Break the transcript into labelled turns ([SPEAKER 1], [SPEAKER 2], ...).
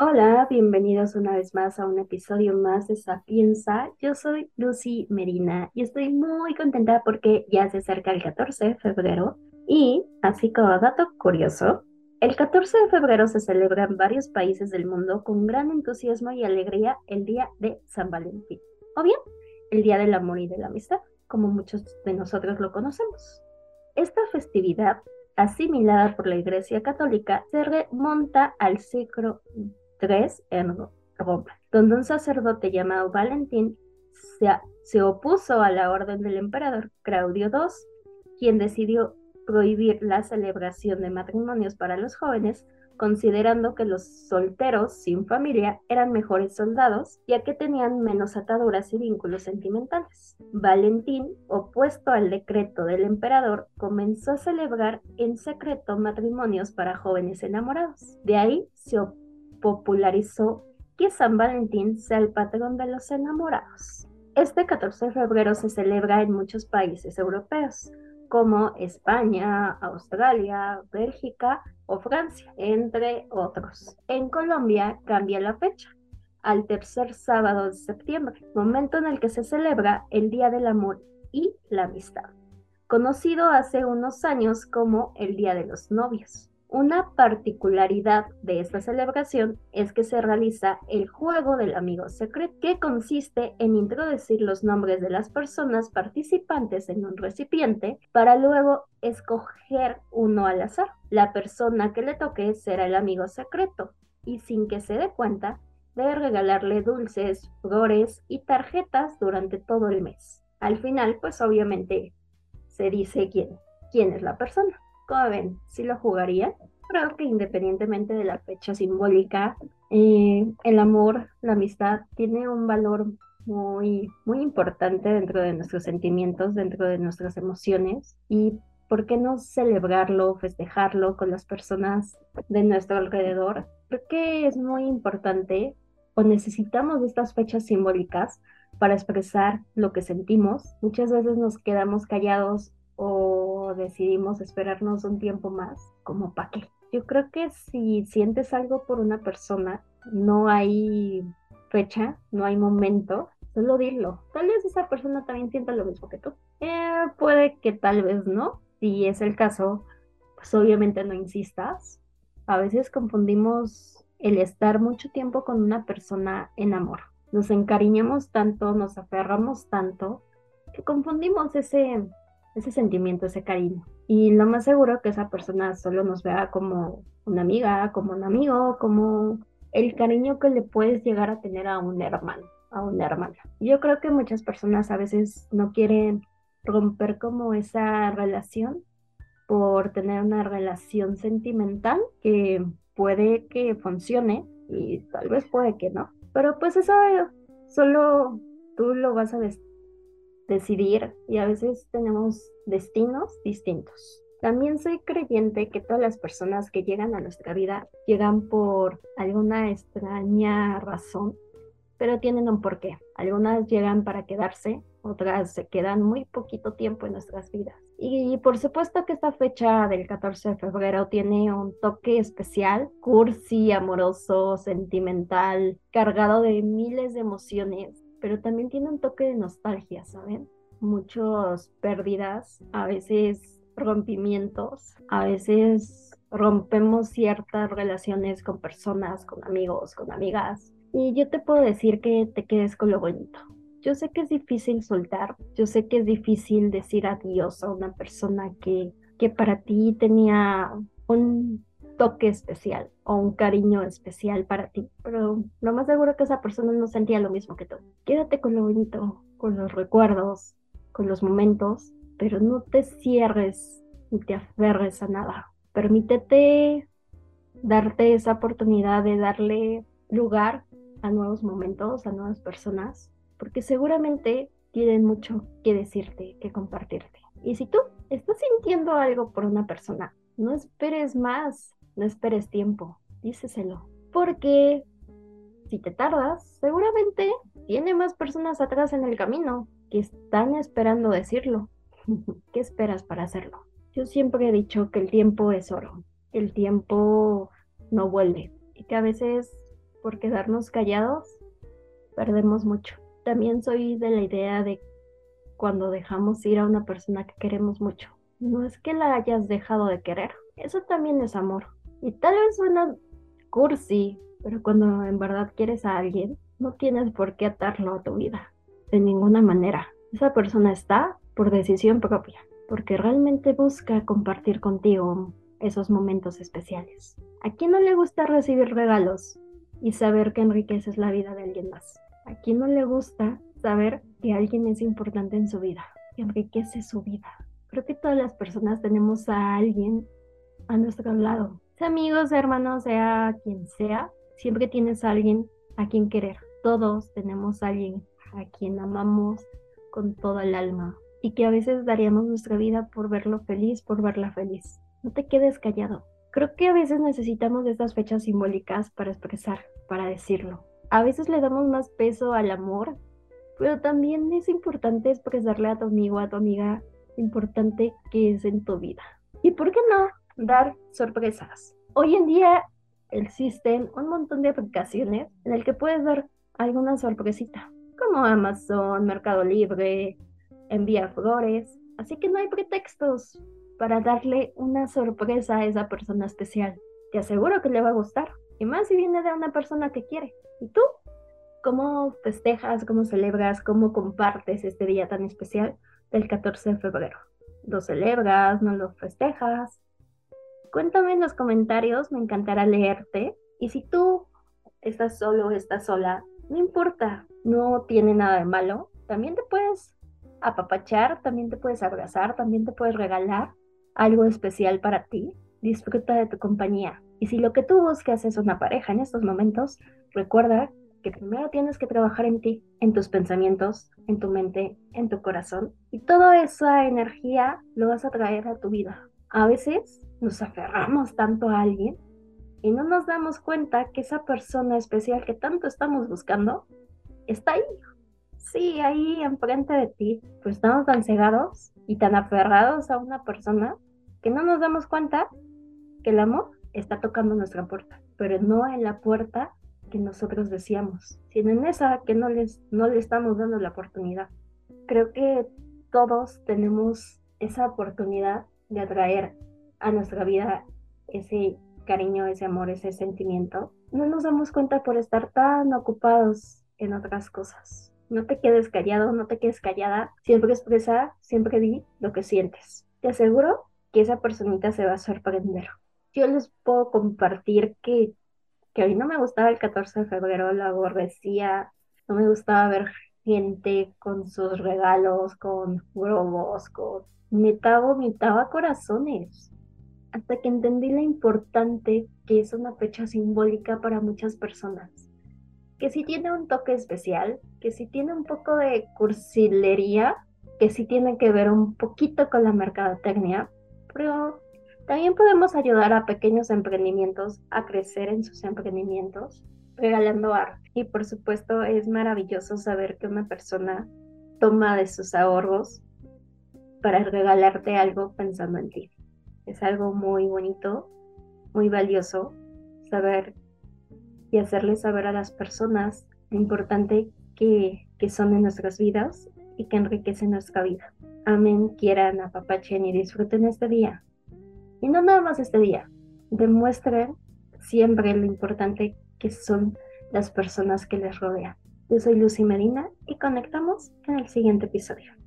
[SPEAKER 1] Hola, bienvenidos una vez más a un episodio más de Sapienza. Yo soy Lucy Merina y estoy muy contenta porque ya se acerca el 14 de febrero y, así como dato curioso, el 14 de febrero se celebra en varios países del mundo con gran entusiasmo y alegría el Día de San Valentín, o bien el Día del Amor y de la Amistad, como muchos de nosotros lo conocemos. Esta festividad, asimilada por la Iglesia Católica, se remonta al siglo III en Roma, donde un sacerdote llamado Valentín se, se opuso a la orden del emperador Claudio II, quien decidió prohibir la celebración de matrimonios para los jóvenes, considerando que los solteros sin familia eran mejores soldados, ya que tenían menos ataduras y vínculos sentimentales. Valentín, opuesto al decreto del emperador, comenzó a celebrar en secreto matrimonios para jóvenes enamorados. De ahí se popularizó que San Valentín sea el patrón de los enamorados. Este 14 de febrero se celebra en muchos países europeos, como España, Australia, Bélgica o Francia, entre otros. En Colombia cambia la fecha al tercer sábado de septiembre, momento en el que se celebra el Día del Amor y la Amistad, conocido hace unos años como el Día de los Novios. Una particularidad de esta celebración es que se realiza el juego del amigo secreto, que consiste en introducir los nombres de las personas participantes en un recipiente para luego escoger uno al azar. La persona que le toque será el amigo secreto y sin que se dé cuenta, debe regalarle dulces, flores y tarjetas durante todo el mes. Al final, pues obviamente se dice quién, quién es la persona. ¿Cómo ven? ¿Sí lo jugaría? Creo que independientemente de la fecha simbólica, eh, el amor, la amistad, tiene un valor muy, muy importante dentro de nuestros sentimientos, dentro de nuestras emociones. Y ¿por qué no celebrarlo, festejarlo con las personas de nuestro alrededor? Creo que es muy importante o necesitamos estas fechas simbólicas para expresar lo que sentimos. Muchas veces nos quedamos callados o decidimos esperarnos un tiempo más, como para qué. Yo creo que si sientes algo por una persona, no hay fecha, no hay momento, solo dilo. Tal vez esa persona también sienta lo mismo que tú. Eh, puede que tal vez no. Si es el caso, pues obviamente no insistas. A veces confundimos el estar mucho tiempo con una persona en amor. Nos encariñamos tanto, nos aferramos tanto, que confundimos ese ese sentimiento, ese cariño. Y lo más seguro que esa persona solo nos vea como una amiga, como un amigo, como el cariño que le puedes llegar a tener a un hermano, a una hermana. Yo creo que muchas personas a veces no quieren romper como esa relación por tener una relación sentimental que puede que funcione y tal vez puede que no. Pero pues eso solo tú lo vas a decidir y a veces tenemos destinos distintos. También soy creyente que todas las personas que llegan a nuestra vida llegan por alguna extraña razón, pero tienen un porqué. Algunas llegan para quedarse, otras se quedan muy poquito tiempo en nuestras vidas. Y por supuesto que esta fecha del 14 de febrero tiene un toque especial, cursi, amoroso, sentimental, cargado de miles de emociones pero también tiene un toque de nostalgia, ¿saben? Muchas pérdidas, a veces rompimientos, a veces rompemos ciertas relaciones con personas, con amigos, con amigas. Y yo te puedo decir que te quedes con lo bonito. Yo sé que es difícil soltar, yo sé que es difícil decir adiós a una persona que, que para ti tenía un toque especial o un cariño especial para ti, pero lo más seguro que esa persona no sentía lo mismo que tú. Quédate con lo bonito, con los recuerdos, con los momentos, pero no te cierres ni te aferres a nada. Permítete darte esa oportunidad de darle lugar a nuevos momentos, a nuevas personas, porque seguramente tienen mucho que decirte, que compartirte. Y si tú estás sintiendo algo por una persona, no esperes más, no esperes tiempo, díceselo. Porque si te tardas, seguramente tiene más personas atrás en el camino que están esperando decirlo. ¿Qué esperas para hacerlo? Yo siempre he dicho que el tiempo es oro, el tiempo no vuelve y que a veces por quedarnos callados, perdemos mucho. También soy de la idea de cuando dejamos ir a una persona que queremos mucho. No es que la hayas dejado de querer, eso también es amor. Y tal vez suena cursi, pero cuando en verdad quieres a alguien, no tienes por qué atarlo a tu vida, de ninguna manera. Esa persona está por decisión propia, porque realmente busca compartir contigo esos momentos especiales. ¿A quién no le gusta recibir regalos y saber que enriqueces la vida de alguien más? ¿A quién no le gusta saber que alguien es importante en su vida, que enriquece su vida? Creo que todas las personas tenemos a alguien a nuestro lado. Amigos, hermanos, sea quien sea, siempre tienes a alguien a quien querer. Todos tenemos alguien a quien amamos con toda el alma y que a veces daríamos nuestra vida por verlo feliz, por verla feliz. No te quedes callado. Creo que a veces necesitamos estas fechas simbólicas para expresar, para decirlo. A veces le damos más peso al amor, pero también es importante expresarle a tu amigo, a tu amiga, importante que es en tu vida. ¿Y por qué no dar sorpresas? Hoy en día existen un montón de aplicaciones en el que puedes dar alguna sorpresita, como Amazon, Mercado Libre, Envía Flores, así que no hay pretextos para darle una sorpresa a esa persona especial. Te aseguro que le va a gustar. Y más si viene de una persona que quiere. ¿Y tú? ¿Cómo festejas, cómo celebras, cómo compartes este día tan especial del 14 de febrero? ¿Lo celebras? ¿No lo festejas? Cuéntame en los comentarios, me encantará leerte. Y si tú estás solo o estás sola, no importa, no tiene nada de malo. También te puedes apapachar, también te puedes abrazar, también te puedes regalar algo especial para ti, disfruta de tu compañía. Y si lo que tú buscas es una pareja en estos momentos, recuerda que primero tienes que trabajar en ti, en tus pensamientos, en tu mente, en tu corazón. Y toda esa energía lo vas a traer a tu vida. A veces nos aferramos tanto a alguien y no nos damos cuenta que esa persona especial que tanto estamos buscando está ahí. Sí, ahí enfrente de ti. Pues estamos tan cegados y tan aferrados a una persona que no nos damos cuenta que el amor está tocando nuestra puerta, pero no en la puerta que nosotros decíamos, sino en esa que no, les, no le estamos dando la oportunidad. Creo que todos tenemos esa oportunidad de atraer a nuestra vida ese cariño, ese amor, ese sentimiento. No nos damos cuenta por estar tan ocupados en otras cosas. No te quedes callado, no te quedes callada. Siempre expresa, siempre di lo que sientes. Te aseguro que esa personita se va a sorprender. Yo les puedo compartir que, que a mí no me gustaba el 14 de febrero, lo aborrecía, no me gustaba ver gente con sus regalos, con globos, con... Neta vomitaba corazones. Hasta que entendí lo importante que es una fecha simbólica para muchas personas. Que si tiene un toque especial, que si tiene un poco de cursilería, que sí tiene que ver un poquito con la mercadotecnia, pero también podemos ayudar a pequeños emprendimientos a crecer en sus emprendimientos regalando arte. Y por supuesto es maravilloso saber que una persona toma de sus ahorros para regalarte algo pensando en ti. Es algo muy bonito, muy valioso saber y hacerles saber a las personas lo importante que, que son en nuestras vidas y que enriquecen nuestra vida amen, quieran, apapachen y disfruten este día. Y no nada más este día, demuestren siempre lo importante que son las personas que les rodean. Yo soy Lucy Medina y conectamos en el siguiente episodio.